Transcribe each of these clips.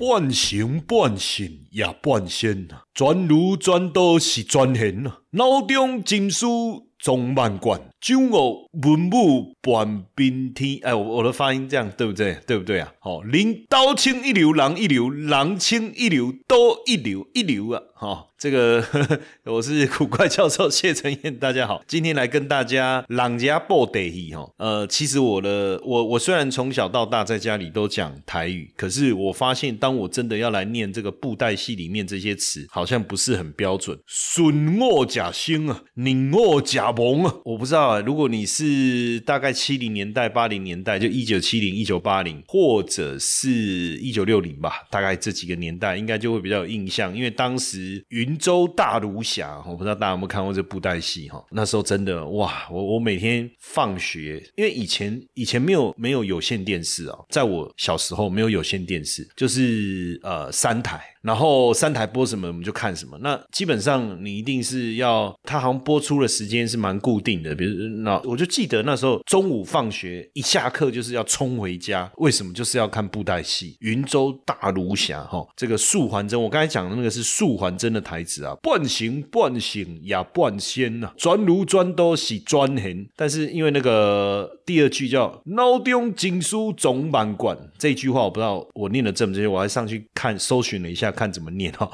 半醒半醒也半仙呐，转儒转道是转贤呐，脑中经书总万贯，酒傲文武半边天。哎，我我的发音这样对不对？对不对啊？好，领刀清一流，狼一流，狼清一流，刀一流一流啊！哈。这个呵呵 我是 古怪教授谢承彦，大家好，今天来跟大家朗家报得意哈。呃，其实我的我我虽然从小到大在家里都讲台语，可是我发现当我真的要来念这个布袋戏里面这些词，好像不是很标准。损我假兴啊，宁我假蒙啊，我不知道啊。如果你是大概七零年代、八零年代，就一九七零、一九八零，或者是一九六零吧，大概这几个年代，应该就会比较有印象，因为当时云。云州大儒侠，我不知道大家有没有看过这布袋戏哈？那时候真的哇，我我每天放学，因为以前以前没有没有有线电视啊，在我小时候没有有线电视，就是呃三台。然后三台播什么我们就看什么。那基本上你一定是要，它好像播出的时间是蛮固定的。比如那我就记得那时候中午放学一下课就是要冲回家，为什么？就是要看布袋戏《云州大儒侠》哈。这个素还真，我刚才讲的那个是素还真的台词啊，半醒半醒也半仙呐，专儒专多是专贤。但是因为那个第二句叫脑中经书总满贯这句话，我不知道我念的正不正确，我还上去看搜寻了一下。看怎么念哈，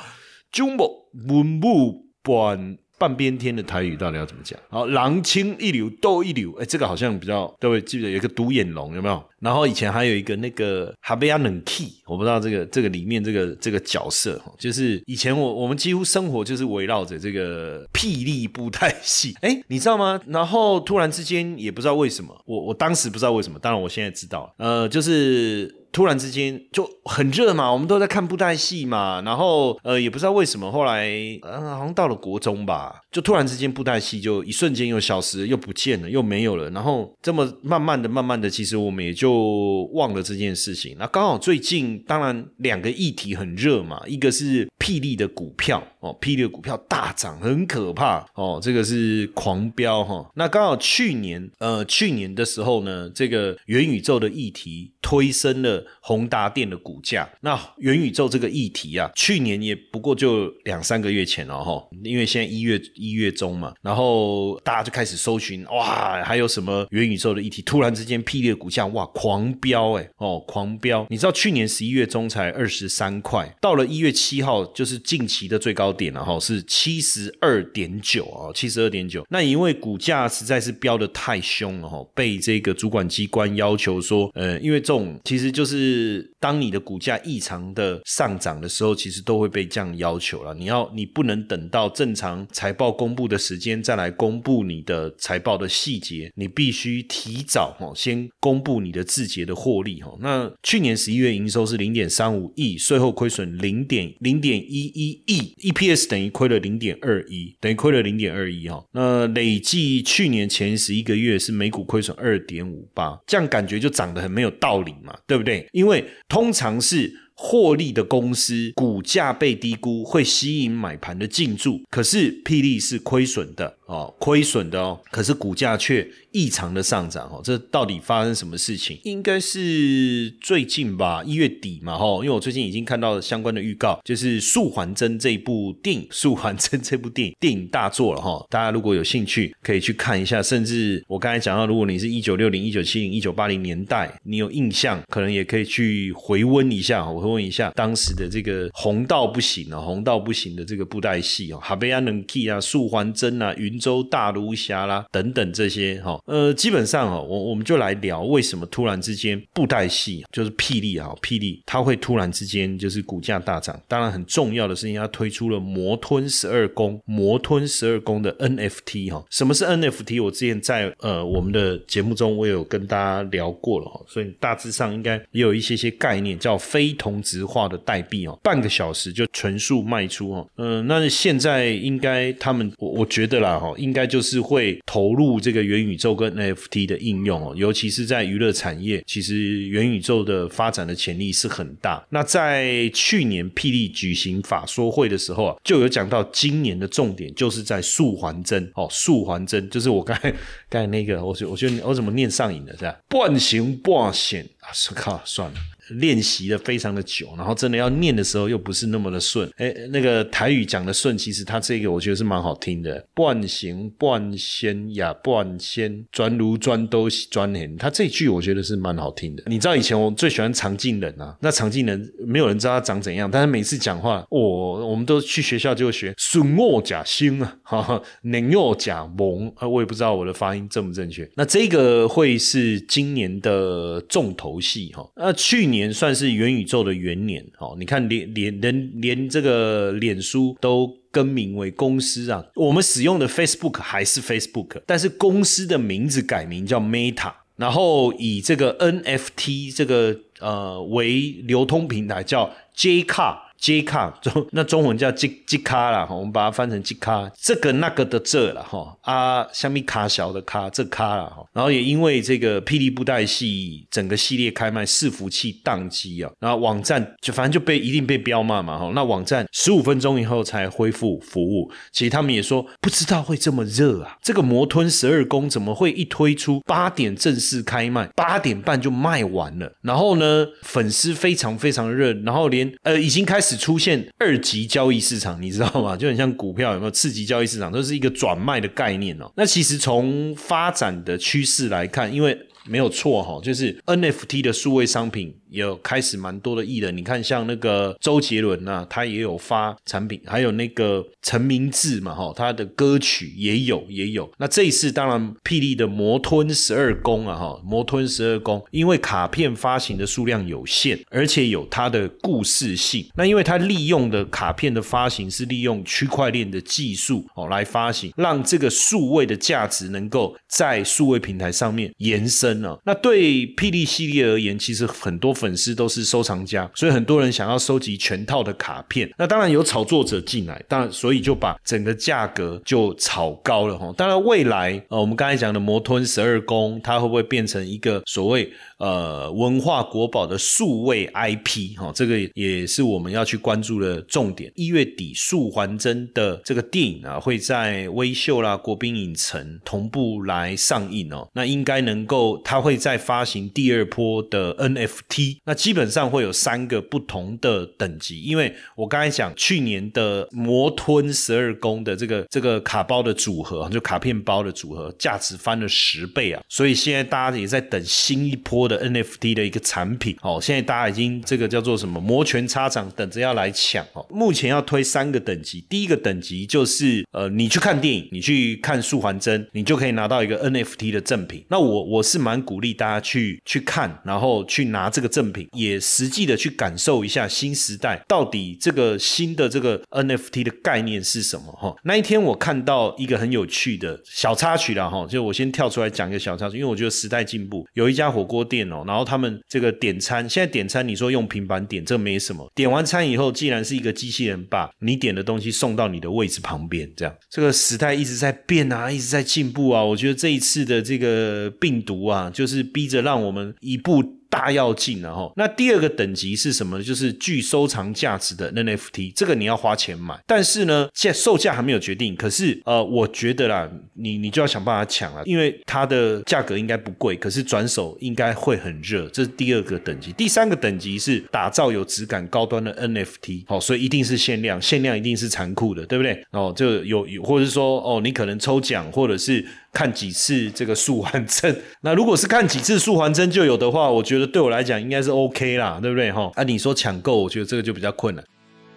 中木文武半半边天的台语到底要怎么讲？好，狼青一流，斗一流，哎，这个好像比较各位记得有一个独眼龙有没有？然后以前还有一个那个哈贝亚冷 key，我不知道这个这个里面这个这个角色哈，就是以前我我们几乎生活就是围绕着这个霹雳布袋戏，哎，你知道吗？然后突然之间也不知道为什么，我我当时不知道为什么，当然我现在知道，呃，就是。突然之间就很热嘛，我们都在看布袋戏嘛，然后呃也不知道为什么，后来呃好像到了国中吧，就突然之间布袋戏就一瞬间又消失，又不见了，又没有了，然后这么慢慢的、慢慢的，其实我们也就忘了这件事情。那刚好最近，当然两个议题很热嘛，一个是霹雳的股票哦，霹雳的股票大涨，很可怕哦，这个是狂飙哈。那刚好去年呃去年的时候呢，这个元宇宙的议题推升了。宏达电的股价，那元宇宙这个议题啊，去年也不过就两三个月前了哈，因为现在一月一月中嘛，然后大家就开始搜寻，哇，还有什么元宇宙的议题？突然之间，霹雳的股价哇狂飙哎哦狂飙！你知道去年十一月中才二十三块，到了一月七号就是近期的最高点了哈，是七十二点九啊，七十二点九。那因为股价实在是飙的太凶了哈，被这个主管机关要求说，呃，因为这其实就是。当你的股价异常的上涨的时候，其实都会被这样要求了。你要你不能等到正常财报公布的时间再来公布你的财报的细节，你必须提早哈先公布你的字节的获利哈。那去年十一月营收是零点三五亿，税后亏损零点零点一一亿，EPS 等于亏了零点二一，等于亏了零点二一哈。那累计去年前十一个月是每股亏损二点五八，这样感觉就涨得很没有道理嘛，对不对？因为通常是获利的公司股价被低估，会吸引买盘的进驻。可是霹雳是亏损的哦，亏损的哦，可是股价却。异常的上涨哦，这到底发生什么事情？应该是最近吧，一月底嘛哈，因为我最近已经看到相关的预告，就是《素还真》这部电影，《素还真》这部电影电影大作了哈。大家如果有兴趣，可以去看一下。甚至我刚才讲到，如果你是一九六零、一九七零、一九八零年代，你有印象，可能也可以去回温一下，回温一下当时的这个红到不行啊，红到不行的这个布袋戏哦，哈贝安能 key 啊，《素还真》啊，《云州大儒侠》啦等等这些哈。呃，基本上哦，我我们就来聊为什么突然之间布袋戏就是霹雳啊，霹雳它会突然之间就是股价大涨。当然很重要的是，它推出了魔吞十二宫，魔吞十二宫的 NFT 哈。什么是 NFT？我之前在呃我们的节目中我有跟大家聊过了哈，所以大致上应该也有一些些概念，叫非同质化的代币哦，半个小时就全数卖出哦。嗯，那现在应该他们我我觉得啦哈，应该就是会投入这个元宇宙跟 NFT 的应用哦，尤其是在娱乐产业，其实元宇宙的发展的潜力是很大。那在去年霹雳举行法说会的时候啊，就有讲到今年的重点就是在速环针哦，速环针就是我刚才刚才那个，我觉我觉得我怎么念上瘾了这样？半形半显啊，是靠算了。练习的非常的久，然后真的要念的时候又不是那么的顺。哎，那个台语讲的顺，其实它这个我觉得是蛮好听的。半行半仙呀，半仙专如专都专很，他这句我觉得是蛮好听的。你知道以前我最喜欢常进人啊，那常进人没有人知道他长怎样，但是每次讲话，我我们都去学校就学顺我假心啊，哈 哈，宁若假蒙啊，我也不知道我的发音正不正确。那这个会是今年的重头戏哈。那去年年。算是元宇宙的元年哦，你看连连连连这个脸书都更名为公司啊，我们使用的 Facebook 还是 Facebook，但是公司的名字改名叫 Meta，然后以这个 NFT 这个呃为流通平台叫 J Car。J 卡中那中文叫 J J 卡啦，我们把它翻成 J 卡，这个那个的这了哈啊，下面卡小的卡这卡了哈，然后也因为这个霹雳布袋戏整个系列开卖伺服器宕机啊，然后网站就反正就被一定被标骂嘛哈，那网站十五分钟以后才恢复服务，其实他们也说不知道会这么热啊，这个魔吞十二宫怎么会一推出八点正式开卖，八点半就卖完了，然后呢粉丝非常非常热，然后连呃已经开始。出现二级交易市场，你知道吗？就很像股票有没有次级交易市场，都是一个转卖的概念哦。那其实从发展的趋势来看，因为没有错哈，就是 NFT 的数位商品。有开始蛮多的艺人，你看像那个周杰伦呐，他也有发产品，还有那个陈明志嘛，哈，他的歌曲也有也有。那这一次当然霹雳的魔吞十二宫啊，哈，魔吞十二宫，因为卡片发行的数量有限，而且有它的故事性。那因为它利用的卡片的发行是利用区块链的技术哦来发行，让这个数位的价值能够在数位平台上面延伸了。那对霹雳系列而言，其实很多。粉丝都是收藏家，所以很多人想要收集全套的卡片。那当然有炒作者进来，当然所以就把整个价格就炒高了哈。当然未来呃，我们刚才讲的魔吞十二宫，它会不会变成一个所谓？呃，文化国宝的数位 IP 哈，这个也是我们要去关注的重点。一月底，《素还真》的这个电影啊，会在微秀啦、国宾影城同步来上映哦。那应该能够，它会再发行第二波的 NFT。那基本上会有三个不同的等级，因为我刚才讲去年的魔吞十二宫的这个这个卡包的组合，就卡片包的组合，价值翻了十倍啊！所以现在大家也在等新一波。的 NFT 的一个产品哦，现在大家已经这个叫做什么摩拳擦掌，等着要来抢哦。目前要推三个等级，第一个等级就是呃，你去看电影，你去看素环真，你就可以拿到一个 NFT 的赠品。那我我是蛮鼓励大家去去看，然后去拿这个赠品，也实际的去感受一下新时代到底这个新的这个 NFT 的概念是什么哈。那一天我看到一个很有趣的小插曲了哈，就我先跳出来讲一个小插曲，因为我觉得时代进步，有一家火锅店。哦，然后他们这个点餐，现在点餐你说用平板点，这没什么。点完餐以后，既然是一个机器人把你点的东西送到你的位置旁边，这样这个时代一直在变啊，一直在进步啊。我觉得这一次的这个病毒啊，就是逼着让我们一步。大要进了哈，那第二个等级是什么？就是具收藏价值的 NFT，这个你要花钱买，但是呢，现在售价还没有决定。可是呃，我觉得啦，你你就要想办法抢了，因为它的价格应该不贵，可是转手应该会很热。这是第二个等级，第三个等级是打造有质感、高端的 NFT，好，所以一定是限量，限量一定是残酷的，对不对？哦，就有有，或者是说哦，你可能抽奖，或者是。看几次这个速还针，那如果是看几次速还针就有的话，我觉得对我来讲应该是 OK 啦，对不对哈？啊，你说抢购，我觉得这个就比较困难。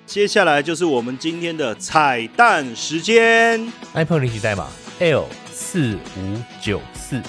接下来就是我们今天的彩蛋时间，iPhone 领取代码 L 四五九四。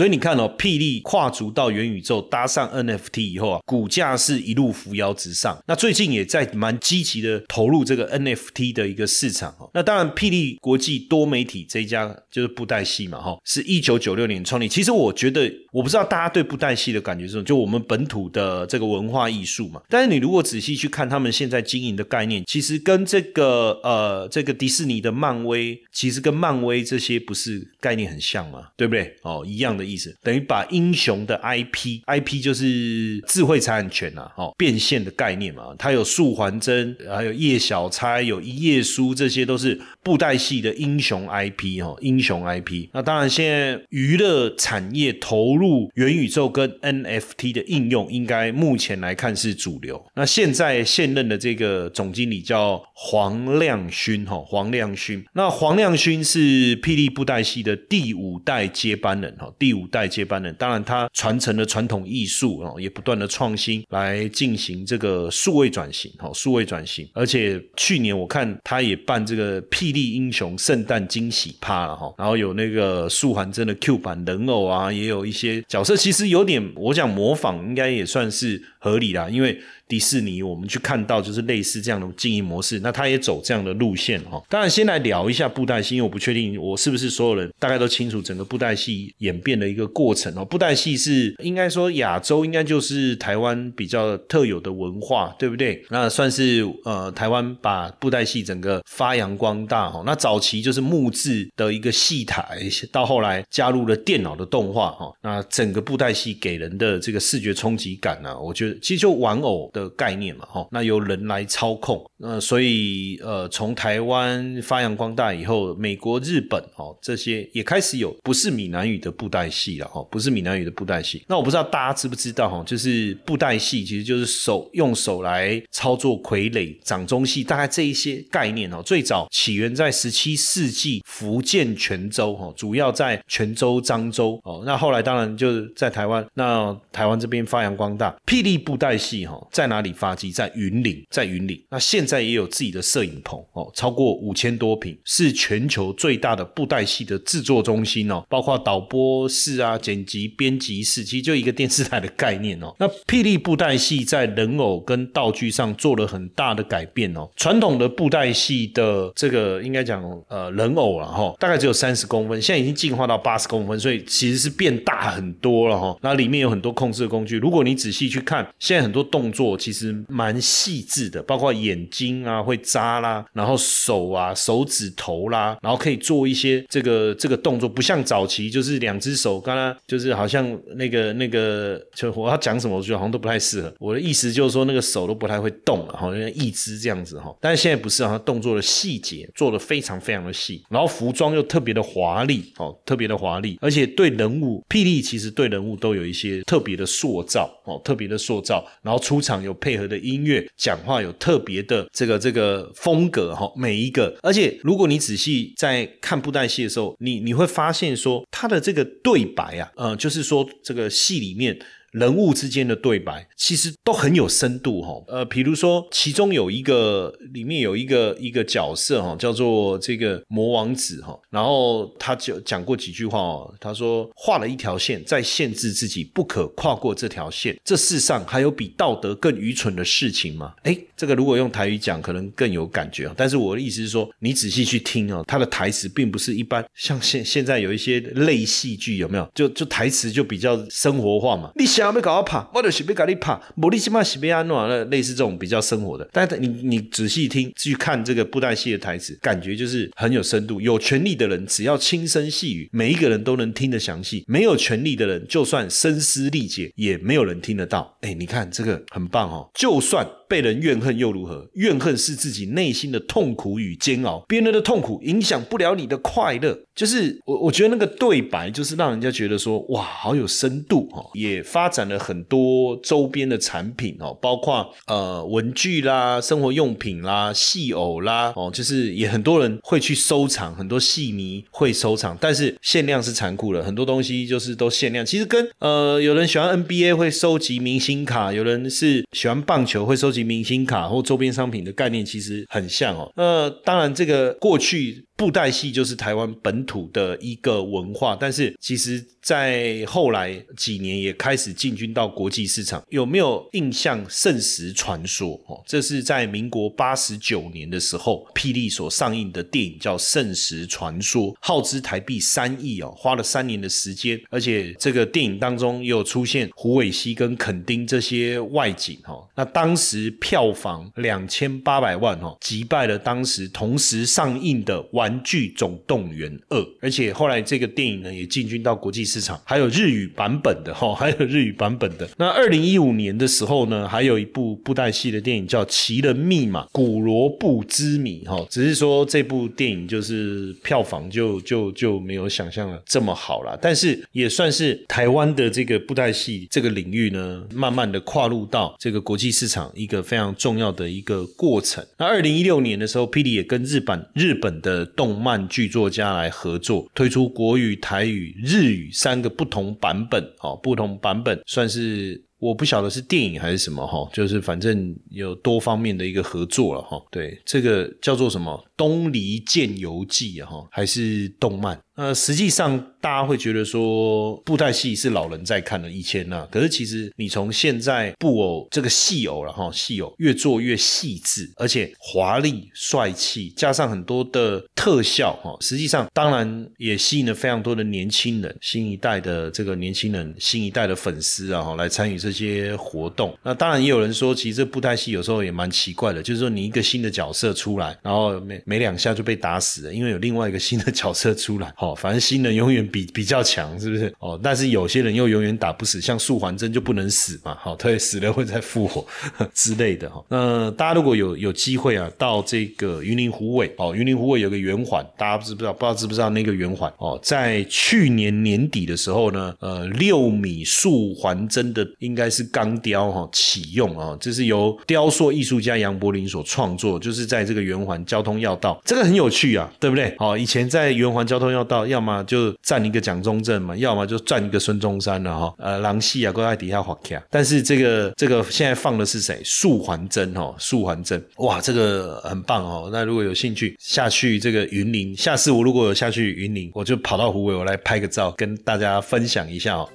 所以你看哦，霹雳跨足到元宇宙，搭上 NFT 以后啊，股价是一路扶摇直上。那最近也在蛮积极的投入这个 NFT 的一个市场哦。那当然，霹雳国际多媒体这一家就是布袋戏嘛，哈，是一九九六年创立。其实我觉得，我不知道大家对布袋戏的感觉是什么，就我们本土的这个文化艺术嘛。但是你如果仔细去看他们现在经营的概念，其实跟这个呃这个迪士尼的漫威，其实跟漫威这些不是概念很像嘛，对不对？哦，一样的意思，等于把英雄的 IP，IP 就是智慧财产权呐，哦，变现的概念嘛。它有素环真，还有叶小钗，有一页书，这些都是布袋戏的英雄 IP 哦，英雄 IP。那当然，现在娱乐产业投入元宇宙跟 NFT 的应用，应该目前来看是主流。那现在现任的这个总经理叫黄亮勋哈，黄亮勋。那黄亮勋是霹雳布袋戏的第五代接班人哈，第五代接班人。当然，他传承了传统艺术哦，也不断的创新来进行这个数位转型哈，数位转型。而且去年我看他也办这个霹雳英雄圣诞惊喜趴了哈，然后有那个素还真的 Q 版人偶啊，也有一些角色，其实有点我想模仿，应该也算是合理啦，因为。迪士尼，我们去看到就是类似这样的经营模式，那他也走这样的路线哈。当然，先来聊一下布袋戏，因为我不确定我是不是所有人大概都清楚整个布袋戏演变的一个过程哦。布袋戏是应该说亚洲应该就是台湾比较特有的文化，对不对？那算是呃台湾把布袋戏整个发扬光大哈。那早期就是木质的一个戏台，到后来加入了电脑的动画哈。那整个布袋戏给人的这个视觉冲击感呢，我觉得其实就玩偶的。概念嘛，哈，那由人来操控，呃，所以呃，从台湾发扬光大以后，美国、日本，哦，这些也开始有不是闽南语的布袋戏了，哈，不是闽南语的布袋戏。那我不知道大家知不知道，哈，就是布袋戏其实就是手用手来操作傀儡、掌中戏，大概这一些概念哦，最早起源在十七世纪福建泉州，哈，主要在泉州、漳州，哦，那后来当然就是在台湾，那台湾这边发扬光大，霹雳布袋戏，哈，在哪里发迹？在云岭，在云岭。那现在也有自己的摄影棚哦，超过五千多平，是全球最大的布袋戏的制作中心哦，包括导播室啊、剪辑、编辑室，其实就一个电视台的概念哦。那霹雳布袋戏在人偶跟道具上做了很大的改变哦。传统的布袋戏的这个应该讲呃人偶了哈，大概只有三十公分，现在已经进化到八十公分，所以其实是变大很很多了哈。那里面有很多控制的工具，如果你仔细去看，现在很多动作。其实蛮细致的，包括眼睛啊会扎啦，然后手啊手指头啦，然后可以做一些这个这个动作，不像早期就是两只手，刚刚就是好像那个那个，就我要讲什么，我觉得好像都不太适合。我的意思就是说，那个手都不太会动了，好像一只这样子哈。但是现在不是啊，动作的细节做的非常非常的细，然后服装又特别的华丽哦，特别的华丽，而且对人物霹雳其实对人物都有一些特别的塑造哦，特别的塑造，然后出场有。配合的音乐，讲话有特别的这个这个风格哈，每一个，而且如果你仔细在看布袋戏的时候，你你会发现说他的这个对白啊，呃，就是说这个戏里面。人物之间的对白其实都很有深度哈，呃，比如说其中有一个里面有一个一个角色哈，叫做这个魔王子哈，然后他就讲过几句话哦，他说画了一条线在限制自己不可跨过这条线，这世上还有比道德更愚蠢的事情吗？哎，这个如果用台语讲可能更有感觉但是我的意思是说，你仔细去听哦，他的台词并不是一般像现现在有一些类戏剧有没有？就就台词就比较生活化嘛，你。想要搞怕，我就是要搞你怕。莫你起码是被安诺那类似这种比较生活的，但是你你仔细听去看这个布袋戏的台词，感觉就是很有深度。有权利的人只要轻声细语，每一个人都能听得详细；没有权利的人，就算声嘶力竭，也没有人听得到。哎，你看这个很棒哦，就算。被人怨恨又如何？怨恨是自己内心的痛苦与煎熬，别人的痛苦影响不了你的快乐。就是我，我觉得那个对白就是让人家觉得说，哇，好有深度哦。也发展了很多周边的产品哦，包括呃文具啦、生活用品啦、戏偶啦哦，就是也很多人会去收藏，很多戏迷会收藏，但是限量是残酷的，很多东西就是都限量。其实跟呃有人喜欢 NBA 会收集明星卡，有人是喜欢棒球会收集。明星卡或周边商品的概念其实很像哦。那当然，这个过去。布袋戏就是台湾本土的一个文化，但是其实。在后来几年也开始进军到国际市场，有没有印象？《圣石传说》哦，这是在民国八十九年的时候，霹雳所上映的电影叫《圣石传说》，耗资台币三亿哦，花了三年的时间，而且这个电影当中也有出现胡伟熙跟垦丁这些外景哦。那当时票房两千八百万哦，击败了当时同时上映的《玩具总动员二》，而且后来这个电影呢也进军到国际。市场还有日语版本的哈，还有日语版本的。那二零一五年的时候呢，还有一部布袋戏的电影叫《奇人密码：古罗布之谜》哈，只是说这部电影就是票房就就就没有想象的这么好了。但是也算是台湾的这个布袋戏这个领域呢，慢慢的跨入到这个国际市场一个非常重要的一个过程。那二零一六年的时候，霹雳也跟日本日本的动漫剧作家来合作，推出国语、台语、日语。三个不同版本，哦，不同版本算是我不晓得是电影还是什么哈，就是反正有多方面的一个合作了哈。对，这个叫做什么《东篱剑游记》哈，还是动漫？呃，实际上大家会觉得说布袋戏是老人在看的，以前呢，可是其实你从现在布偶这个戏偶了哈，戏偶越做越细致，而且华丽帅气，加上很多的特效哈，实际上当然也吸引了非常多的年轻人，新一代的这个年轻人，新一代的粉丝啊哈，来参与这些活动。那当然也有人说，其实这布袋戏有时候也蛮奇怪的，就是说你一个新的角色出来，然后没没两下就被打死了，因为有另外一个新的角色出来，好。反正新人永远比比较强，是不是？哦，但是有些人又永远打不死，像素环针就不能死嘛，好，他死了会再复活 之类的哈。那大家如果有有机会啊，到这个云林湖尾哦，云林湖尾有个圆环，大家知不知道？不知道知不知道那个圆环哦？在去年年底的时候呢，呃，六米素环针的应该是钢雕哈启用啊，这是由雕塑艺术家杨柏林所创作，就是在这个圆环交通要道，这个很有趣啊，对不对？哦，以前在圆环交通要到。要么就站一个蒋中正嘛，要么就站一个孙中山了哈。呃，狼戏啊，都在底下滑卡。但是这个这个现在放的是谁？素环真哦，素环真，哇，这个很棒哦。那如果有兴趣下去这个云林，下次我如果有下去云林，我就跑到湖尾，我来拍个照，跟大家分享一下哦。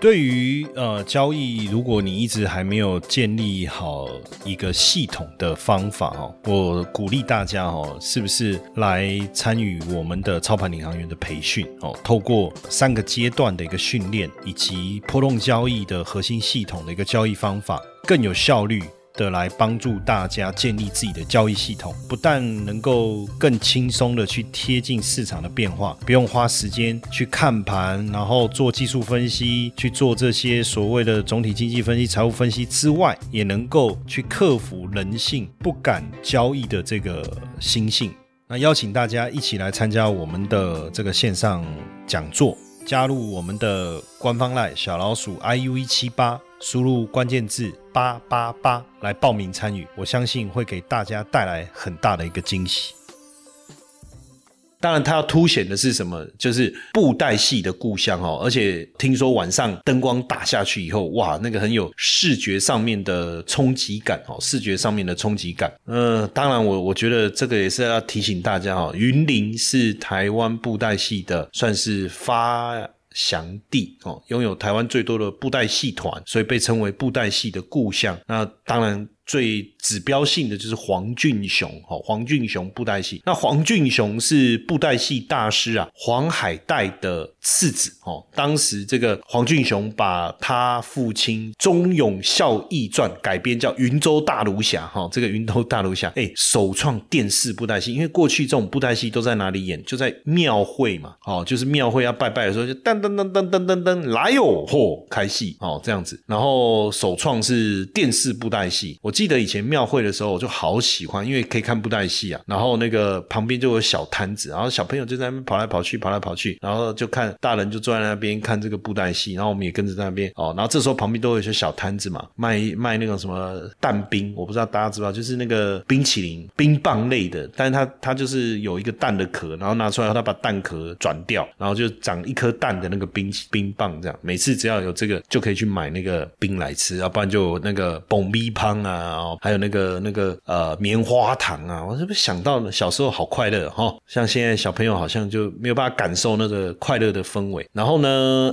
对于呃交易，如果你一直还没有建立好一个系统的方法哦，我鼓励大家哦，是不是来参与我们的操盘领航员的培训哦？透过三个阶段的一个训练，以及波动交易的核心系统的一个交易方法，更有效率。的来帮助大家建立自己的交易系统，不但能够更轻松的去贴近市场的变化，不用花时间去看盘，然后做技术分析，去做这些所谓的总体经济分析、财务分析之外，也能够去克服人性不敢交易的这个心性。那邀请大家一起来参加我们的这个线上讲座，加入我们的官方赖小老鼠 iu 一七八。输入关键字八八八来报名参与，我相信会给大家带来很大的一个惊喜。当然，它要凸显的是什么？就是布袋戏的故乡哦。而且听说晚上灯光打下去以后，哇，那个很有视觉上面的冲击感哦，视觉上面的冲击感。呃，当然，我我觉得这个也是要提醒大家哦，云林是台湾布袋戏的算是发。祥地哦，拥有台湾最多的布袋戏团，所以被称为布袋戏的故乡。那当然。最指标性的就是黄俊雄，哈，黄俊雄布袋戏。那黄俊雄是布袋戏大师啊，黄海岱的次子，哦。当时这个黄俊雄把他父亲忠勇孝义传改编叫《云州大儒侠》，哈，这个《云州大儒侠》哎，首创电视布袋戏。因为过去这种布袋戏都在哪里演？就在庙会嘛，哦，就是庙会要拜拜的时候，就噔噔噔噔噔噔噔来哟，嚯，开戏，哦，这样子。然后首创是电视布袋戏，我。记得以前庙会的时候，我就好喜欢，因为可以看布袋戏啊。然后那个旁边就有小摊子，然后小朋友就在那边跑来跑去，跑来跑去，然后就看大人就坐在那边看这个布袋戏，然后我们也跟着在那边哦。然后这时候旁边都有一些小摊子嘛，卖卖那个什么蛋冰，我不知道大家知不知道，就是那个冰淇淋、冰棒类的，但是它它就是有一个蛋的壳，然后拿出来后，它把蛋壳转掉，然后就长一颗蛋的那个冰冰棒这样。每次只要有这个，就可以去买那个冰来吃，要不然就那个蹦咪汤啊。哦，还有那个那个呃棉花糖啊，我是不是想到小时候好快乐哈？像现在小朋友好像就没有办法感受那个快乐的氛围。然后呢，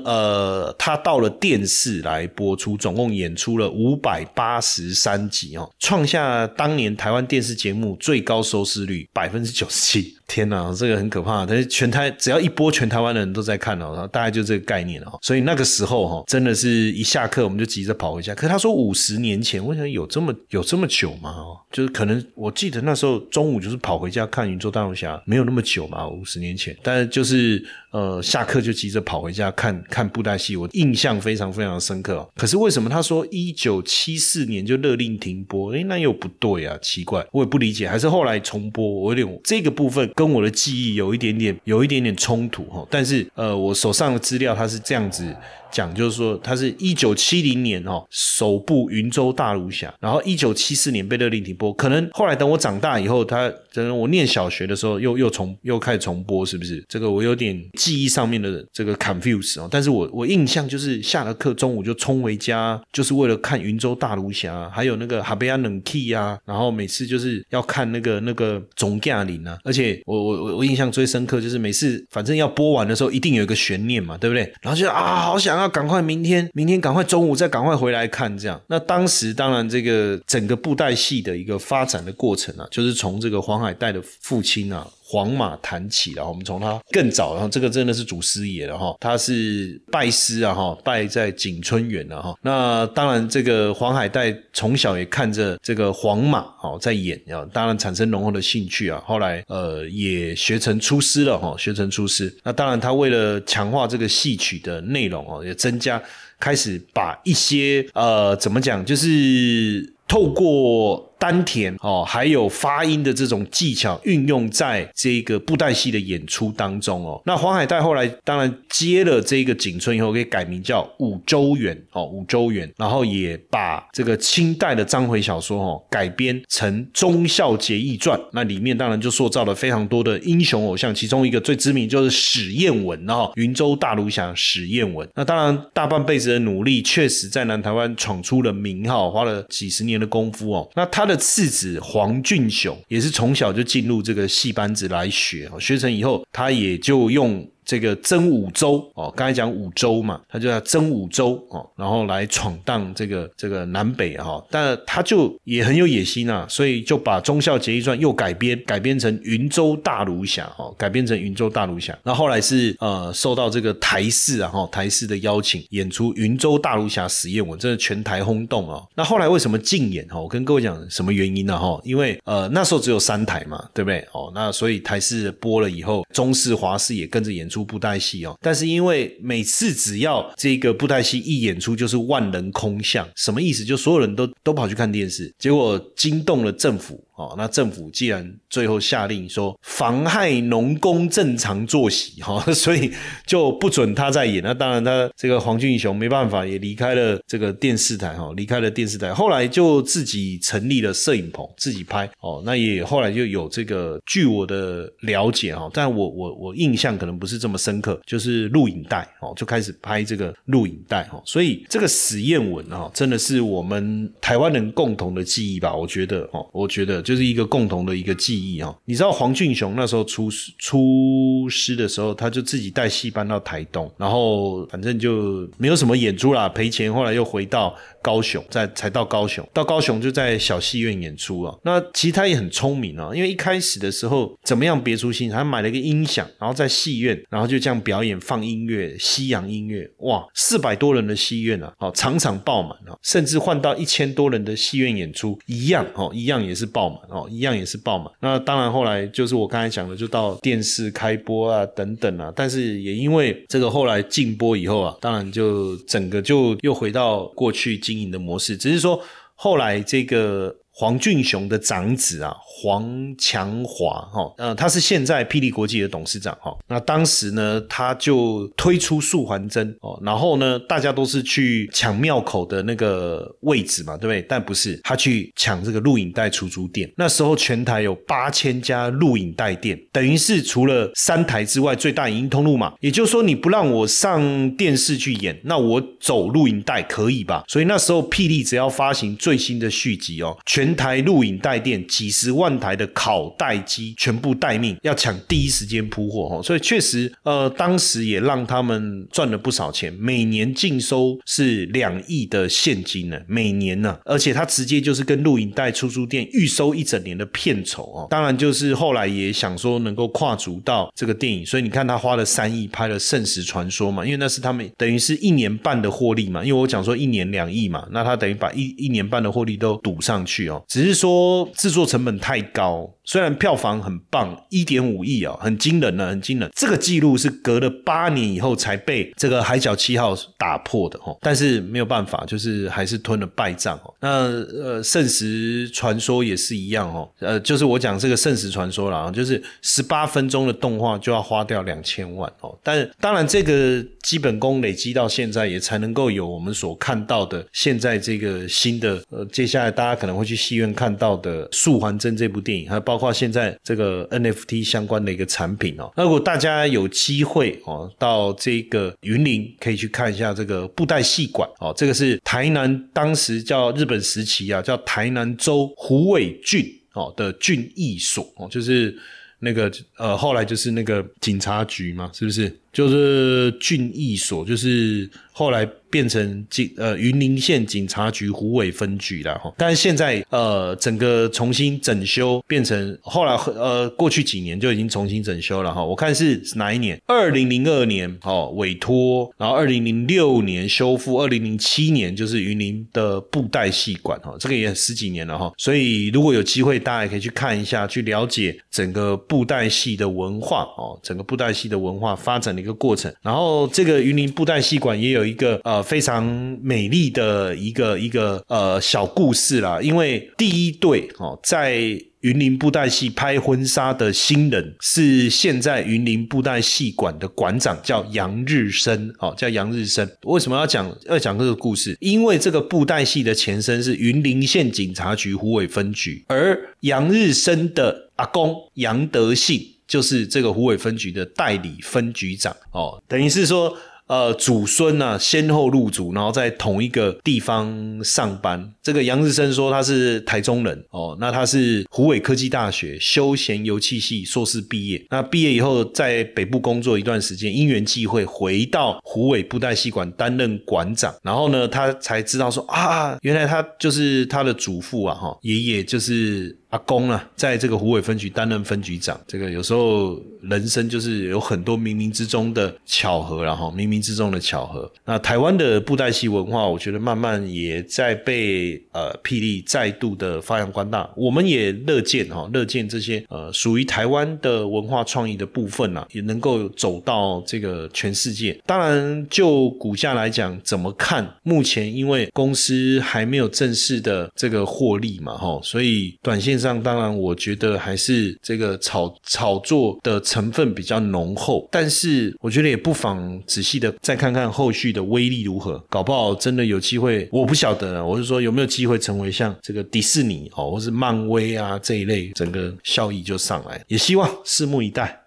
呃，他到了电视来播出，总共演出了五百八十三集哦，创下当年台湾电视节目最高收视率百分之九十七。天哪，这个很可怕！但是全台只要一播，全台湾的人都在看哦，大概就这个概念哦。所以那个时候哈，真的是一下课我们就急着跑回家。可他说五十年前，我想有这么有这么久吗？哦，就是可能我记得那时候中午就是跑回家看《云州大龙侠》，没有那么久嘛，五十年前。但是就是呃，下课就急着跑回家看看布袋戏，我印象非常非常深刻。可是为什么他说一九七四年就勒令停播？哎，那又不对啊，奇怪，我也不理解。还是后来重播，我有点这个部分。跟我的记忆有一点点，有一点点冲突哈。但是呃，我手上的资料它是这样子。讲就是说，他是一九七零年哦首部《云州大儒侠》，然后一九七四年被勒令停播。可能后来等我长大以后，他等我念小学的时候，又又重又开始重播，是不是？这个我有点记忆上面的这个 confuse 哦。但是我我印象就是下了课中午就冲回家，就是为了看《云州大儒侠》，还有那个哈贝亚冷 key 啊，然后每次就是要看那个那个总驾林啊。而且我我我我印象最深刻就是每次反正要播完的时候，一定有一个悬念嘛，对不对？然后就啊，好想。要赶快明天，明天赶快中午再赶快回来看这样。那当时当然这个整个布袋戏的一个发展的过程啊，就是从这个黄海带的父亲啊。黄马谈起了，我们从他更早，然后这个真的是祖师爷了哈，他是拜师啊哈，拜在景春园了哈。那当然，这个黄海岱从小也看着这个黄马哦在演啊，当然产生浓厚的兴趣啊。后来呃也学成出师了哈，学成出师。那当然，他为了强化这个戏曲的内容哦，也增加开始把一些呃怎么讲，就是透过。丹田哦，还有发音的这种技巧运用在这个布袋戏的演出当中哦。那黄海岱后来当然接了这个景春以后，可以改名叫五洲元哦，五洲元，然后也把这个清代的章回小说哦改编成《忠孝节义传》，那里面当然就塑造了非常多的英雄偶像，其中一个最知名就是史艳文哦，云州大儒侠史艳文。那当然大半辈子的努力，确实在南台湾闯出了名号，花了几十年的功夫哦。那他。他的次子黄俊雄也是从小就进入这个戏班子来学，学成以后，他也就用。这个征武州哦，刚才讲五州嘛，他就要征武州哦，然后来闯荡这个这个南北哈，但他就也很有野心啊，所以就把《忠孝节义传》又改编，改编成《云州大儒侠》哦，改编成《云州大儒侠》。那后来是呃受到这个台视啊哈台视的邀请，演出《云州大儒侠》实验文，真的全台轰动哦。那后来为什么禁演哈？我跟各位讲什么原因呢哈？因为呃那时候只有三台嘛，对不对？哦，那所以台视播了以后，中视、华视也跟着演出。布袋戏哦，但是因为每次只要这个布袋戏一演出，就是万人空巷，什么意思？就所有人都都跑去看电视，结果惊动了政府。哦，那政府既然最后下令说妨害农工正常作息，哈，所以就不准他再演。那当然，他这个黄俊雄没办法，也离开了这个电视台，哈，离开了电视台。后来就自己成立了摄影棚，自己拍。哦，那也后来就有这个，据我的了解，哈，但我我我印象可能不是这么深刻，就是录影带，哦，就开始拍这个录影带，哈。所以这个史艳文，哈，真的是我们台湾人共同的记忆吧？我觉得，哦，我觉得。就是一个共同的一个记忆啊！你知道黄俊雄那时候出出师的时候，他就自己带戏班到台东，然后反正就没有什么演出啦，赔钱。后来又回到。高雄，在才到高雄，到高雄就在小戏院演出啊。那其实他也很聪明啊，因为一开始的时候怎么样别出心裁，他买了一个音响，然后在戏院，然后就这样表演放音乐，西洋音乐，哇，四百多人的戏院啊，哦，场场爆满啊，甚至换到一千多人的戏院演出一样哦，一样也是爆满哦，一样也是爆满。那当然后来就是我刚才讲的，就到电视开播啊等等啊，但是也因为这个后来禁播以后啊，当然就整个就又回到过去经。的模式，只是说后来这个黄俊雄的长子啊，黄强华哈，呃，他是现在霹雳国际的董事长哈。那当时呢，他就推出素还真哦，然后呢，大家都是去抢庙口的那个位置嘛，对不对？但不是，他去抢这个录影带出租店。那时候全台有八千家录影带店，等于是除了三台之外最大影音通路嘛。也就是说，你不让我上电视去演，那我走录影带可以吧？所以那时候霹雳只要发行最新的续集哦，全台录影带店几十万。台的拷带机全部待命，要抢第一时间铺货哦，所以确实，呃，当时也让他们赚了不少钱，每年净收是两亿的现金呢，每年呢，而且他直接就是跟录影带出租店预收一整年的片酬哦，当然就是后来也想说能够跨足到这个电影，所以你看他花了三亿拍了《圣石传说》嘛，因为那是他们等于是一年半的获利嘛，因为我讲说一年两亿嘛，那他等于把一一年半的获利都赌上去哦，只是说制作成本太。高，虽然票房很棒，一点五亿啊，很惊人呢，很惊人。这个记录是隔了八年以后才被这个《海角七号》打破的哦。但是没有办法，就是还是吞了败仗哦。那呃，《圣石传说》也是一样哦。呃，就是我讲这个《圣石传说》了，就是十八分钟的动画就要花掉两千万哦。但当然，这个基本功累积到现在，也才能够有我们所看到的现在这个新的呃，接下来大家可能会去戏院看到的《素还真》这。部电影还包括现在这个 NFT 相关的一个产品哦。那如果大家有机会哦，到这个云林可以去看一下这个布袋戏馆哦。这个是台南当时叫日本时期啊，叫台南州虎尾郡哦的郡役所哦，就是那个呃后来就是那个警察局嘛，是不是？就是郡役所，就是后来。变成警呃云林县警察局虎尾分局了哈，但是现在呃整个重新整修，变成后来呃过去几年就已经重新整修了哈。我看是哪一年？二零零二年哦委托，然后二零零六年修复，二零零七年就是云林的布袋戏馆哈，这个也十几年了哈。所以如果有机会，大家也可以去看一下，去了解整个布袋戏的文化哦，整个布袋戏的文化发展的一个过程。然后这个云林布袋戏馆也有一个呃。非常美丽的一个一个呃小故事啦，因为第一对哦，在云林布袋戏拍婚纱的新人是现在云林布袋戏馆的馆长，叫杨日升哦，叫杨日升。为什么要讲要讲这个故事？因为这个布袋戏的前身是云林县警察局虎尾分局，而杨日升的阿公杨德信就是这个虎尾分局的代理分局长哦，等于是说。呃，祖孙呢先后入主，然后在同一个地方上班。这个杨日生说他是台中人哦，那他是湖北科技大学休闲油气系硕士毕业。那毕业以后在北部工作一段时间，因缘际会回到湖北布袋戏馆担任馆长。然后呢，他才知道说啊，原来他就是他的祖父啊，哈，爷爷就是。阿公啊，在这个湖尾分局担任分局长，这个有时候人生就是有很多冥冥之中的巧合，然后冥冥之中的巧合。那台湾的布袋戏文化，我觉得慢慢也在被呃霹雳再度的发扬光大。我们也乐见哈，乐见这些呃属于台湾的文化创意的部分啊，也能够走到这个全世界。当然，就股价来讲，怎么看？目前因为公司还没有正式的这个获利嘛，哈，所以短线。上当然，我觉得还是这个炒炒作的成分比较浓厚，但是我觉得也不妨仔细的再看看后续的威力如何，搞不好真的有机会，我不晓得，我是说有没有机会成为像这个迪士尼哦，或是漫威啊这一类，整个效益就上来，也希望拭目以待。